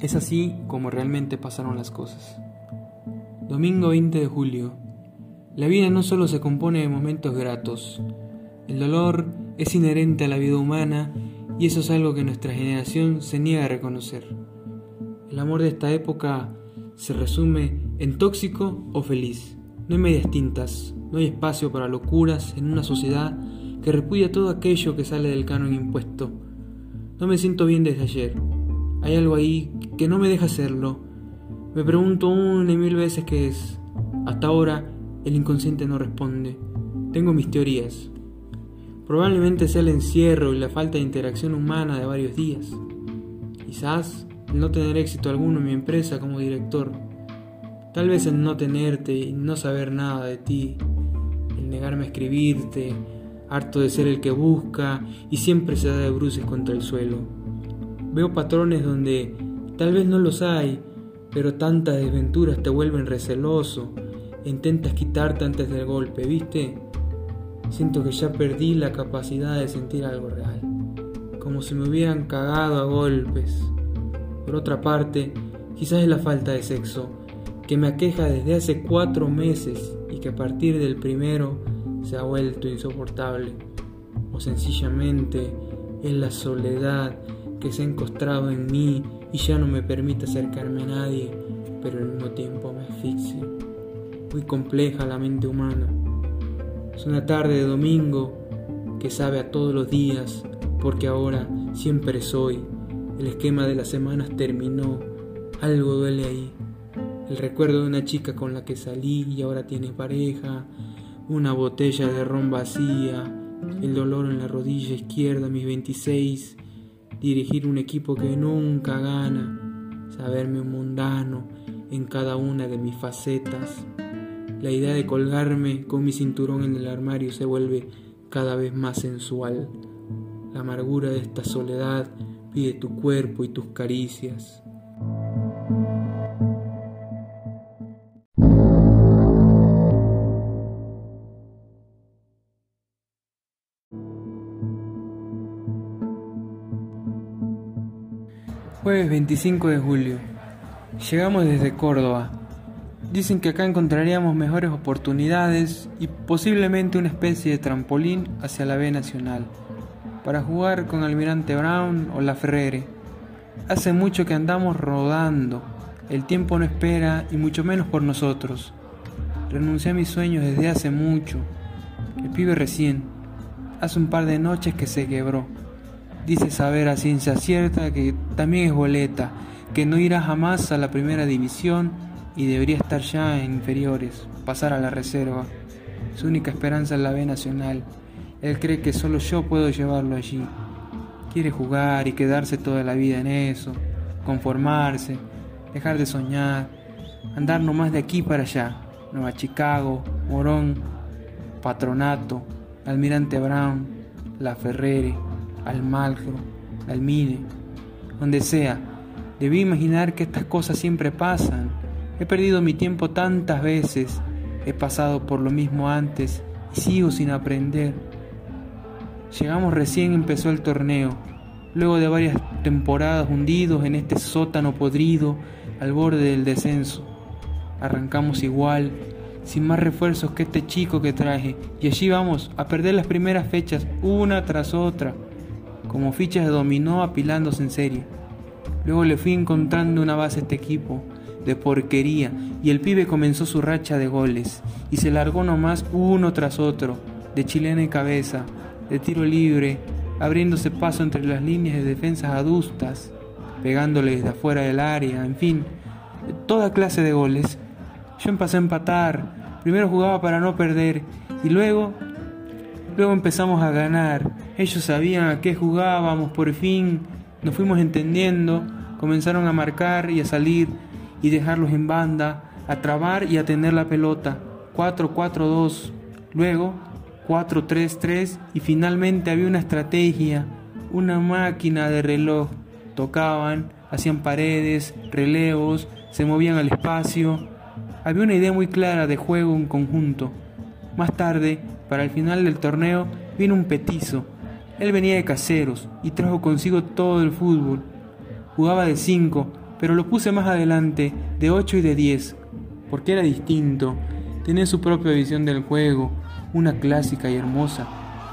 es así como realmente pasaron las cosas. Domingo 20 de julio. La vida no solo se compone de momentos gratos. El dolor es inherente a la vida humana y eso es algo que nuestra generación se niega a reconocer. El amor de esta época se resume en tóxico o feliz. No hay medias tintas, no hay espacio para locuras en una sociedad que repudia todo aquello que sale del canon impuesto. No me siento bien desde ayer. Hay algo ahí que no me deja hacerlo. Me pregunto una y mil veces qué es. Hasta ahora el inconsciente no responde. Tengo mis teorías. Probablemente sea el encierro y la falta de interacción humana de varios días. Quizás el no tener éxito alguno en mi empresa como director. Tal vez el no tenerte y no saber nada de ti. El negarme a escribirte, harto de ser el que busca y siempre se da de bruces contra el suelo. Veo patrones donde tal vez no los hay, pero tantas desventuras te vuelven receloso intentas quitarte antes del golpe, ¿viste? Siento que ya perdí la capacidad de sentir algo real, como si me hubieran cagado a golpes. Por otra parte, quizás es la falta de sexo, que me aqueja desde hace cuatro meses y que a partir del primero se ha vuelto insoportable. O sencillamente es la soledad que se ha encostrado en mí y ya no me permite acercarme a nadie, pero al mismo tiempo me asfixia muy compleja la mente humana. Es una tarde de domingo que sabe a todos los días, porque ahora siempre soy. El esquema de las semanas terminó, algo duele ahí. El recuerdo de una chica con la que salí y ahora tiene pareja, una botella de ron vacía, el dolor en la rodilla izquierda, mis 26, dirigir un equipo que nunca gana, saberme un mundano en cada una de mis facetas. La idea de colgarme con mi cinturón en el armario se vuelve cada vez más sensual. La amargura de esta soledad pide tu cuerpo y tus caricias. Jueves 25 de julio. Llegamos desde Córdoba, Dicen que acá encontraríamos mejores oportunidades y posiblemente una especie de trampolín hacia la B Nacional, para jugar con Almirante Brown o La Ferrere. Hace mucho que andamos rodando, el tiempo no espera y mucho menos por nosotros. Renuncié a mis sueños desde hace mucho. El pibe recién, hace un par de noches que se quebró. Dice saber a ciencia cierta que también es boleta, que no irá jamás a la primera división y debería estar ya en inferiores, pasar a la reserva. Su única esperanza es la B Nacional. Él cree que solo yo puedo llevarlo allí. Quiere jugar y quedarse toda la vida en eso, conformarse, dejar de soñar, andar nomás de aquí para allá. Nueva Chicago, Morón, Patronato, Almirante Brown, La Ferrere, Almagro, Almine, donde sea. Debí imaginar que estas cosas siempre pasan He perdido mi tiempo tantas veces, he pasado por lo mismo antes y sigo sin aprender. Llegamos recién empezó el torneo, luego de varias temporadas hundidos en este sótano podrido al borde del descenso. Arrancamos igual, sin más refuerzos que este chico que traje, y allí vamos a perder las primeras fechas una tras otra, como fichas de dominó apilándose en serie. Luego le fui encontrando una base a este equipo, de porquería y el pibe comenzó su racha de goles y se largó nomás uno tras otro, de chilena y cabeza, de tiro libre, abriéndose paso entre las líneas de defensas adustas, pegándole desde afuera del área, en fin, toda clase de goles. Yo empecé a empatar, primero jugaba para no perder y luego, luego empezamos a ganar. Ellos sabían a qué jugábamos, por fin nos fuimos entendiendo, comenzaron a marcar y a salir y dejarlos en banda, a trabar y a tener la pelota. 4-4-2, luego 4-3-3 y finalmente había una estrategia, una máquina de reloj. Tocaban, hacían paredes, relevos, se movían al espacio. Había una idea muy clara de juego en conjunto. Más tarde, para el final del torneo, vino un petizo. Él venía de caseros y trajo consigo todo el fútbol. Jugaba de 5, pero lo puse más adelante, de 8 y de 10, porque era distinto. Tenía su propia visión del juego, una clásica y hermosa.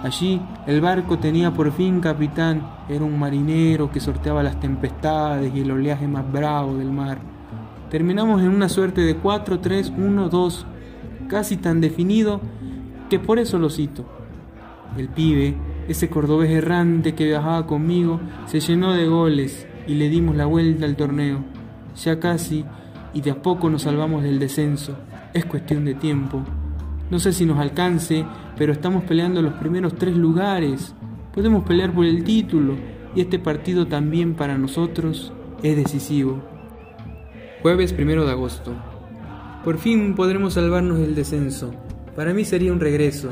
Allí el barco tenía por fin capitán, era un marinero que sorteaba las tempestades y el oleaje más bravo del mar. Terminamos en una suerte de 4, 3, 1, 2, casi tan definido que por eso lo cito. El pibe, ese cordobés errante que viajaba conmigo, se llenó de goles y le dimos la vuelta al torneo. Ya casi, y de a poco nos salvamos del descenso. Es cuestión de tiempo. No sé si nos alcance, pero estamos peleando los primeros tres lugares. Podemos pelear por el título y este partido también para nosotros es decisivo. Jueves primero de agosto. Por fin podremos salvarnos del descenso. Para mí sería un regreso,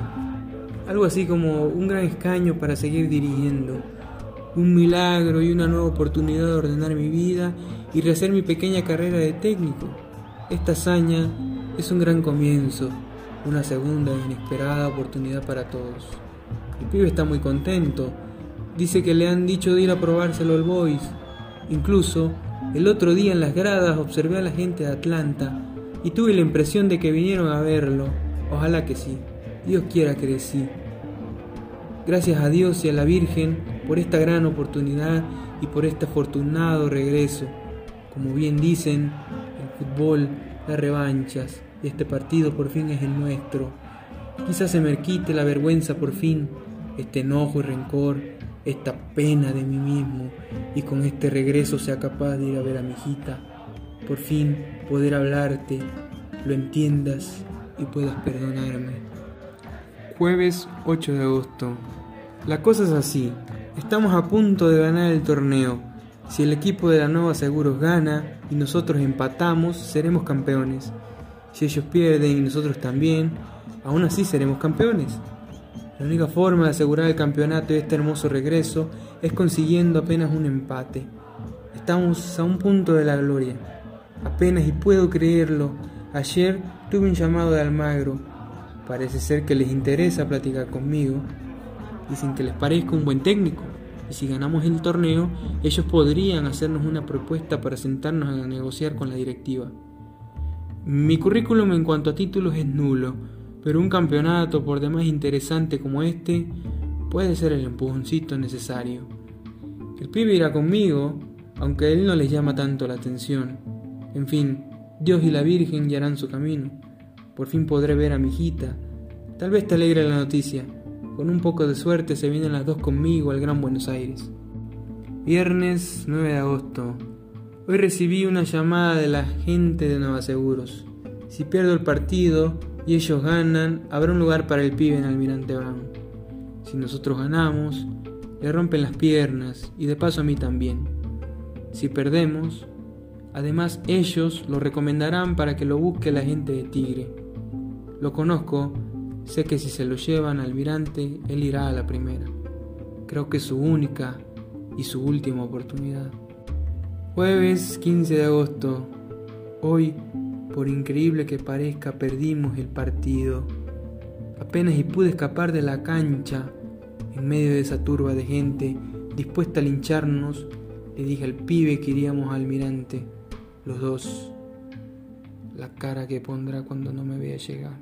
algo así como un gran escaño para seguir dirigiendo, un milagro y una nueva oportunidad de ordenar mi vida y rehacer mi pequeña carrera de técnico. Esta hazaña es un gran comienzo, una segunda e inesperada oportunidad para todos. El pibe está muy contento, dice que le han dicho de ir a probárselo al Boys. Incluso, el otro día en las gradas observé a la gente de Atlanta y tuve la impresión de que vinieron a verlo. Ojalá que sí. Dios quiera que sí. Gracias a Dios y a la Virgen por esta gran oportunidad y por este afortunado regreso. Como bien dicen, el fútbol da revanchas y este partido por fin es el nuestro. Quizás se me quite la vergüenza por fin, este enojo y rencor, esta pena de mí mismo y con este regreso sea capaz de ir a ver a mi hijita. Por fin poder hablarte, lo entiendas y puedas perdonarme. Jueves 8 de agosto. La cosa es así. Estamos a punto de ganar el torneo. Si el equipo de la Nova Seguros gana y nosotros empatamos, seremos campeones. Si ellos pierden y nosotros también, aún así seremos campeones. La única forma de asegurar el campeonato y este hermoso regreso es consiguiendo apenas un empate. Estamos a un punto de la gloria. Apenas y puedo creerlo. Ayer tuve un llamado de Almagro. Parece ser que les interesa platicar conmigo. Dicen que les parezco un buen técnico. Y si ganamos el torneo, ellos podrían hacernos una propuesta para sentarnos a negociar con la directiva. Mi currículum en cuanto a títulos es nulo, pero un campeonato por demás interesante como este puede ser el empujoncito necesario. El pibe irá conmigo, aunque él no les llama tanto la atención. En fin, Dios y la Virgen ya harán su camino. Por fin podré ver a mi hijita. Tal vez te alegre la noticia. Con un poco de suerte se vienen las dos conmigo al Gran Buenos Aires. Viernes 9 de agosto. Hoy recibí una llamada de la gente de Nueva Seguros. Si pierdo el partido y ellos ganan, habrá un lugar para el pibe en Almirante Brown. Si nosotros ganamos, le rompen las piernas y de paso a mí también. Si perdemos, Además, ellos lo recomendarán para que lo busque la gente de Tigre. Lo conozco, sé que si se lo llevan al almirante, él irá a la primera. Creo que es su única y su última oportunidad. Jueves 15 de agosto. Hoy, por increíble que parezca, perdimos el partido. Apenas y pude escapar de la cancha en medio de esa turba de gente dispuesta a lincharnos, le dije al pibe que iríamos al almirante los dos, la cara que pondrá cuando no me vea llegar.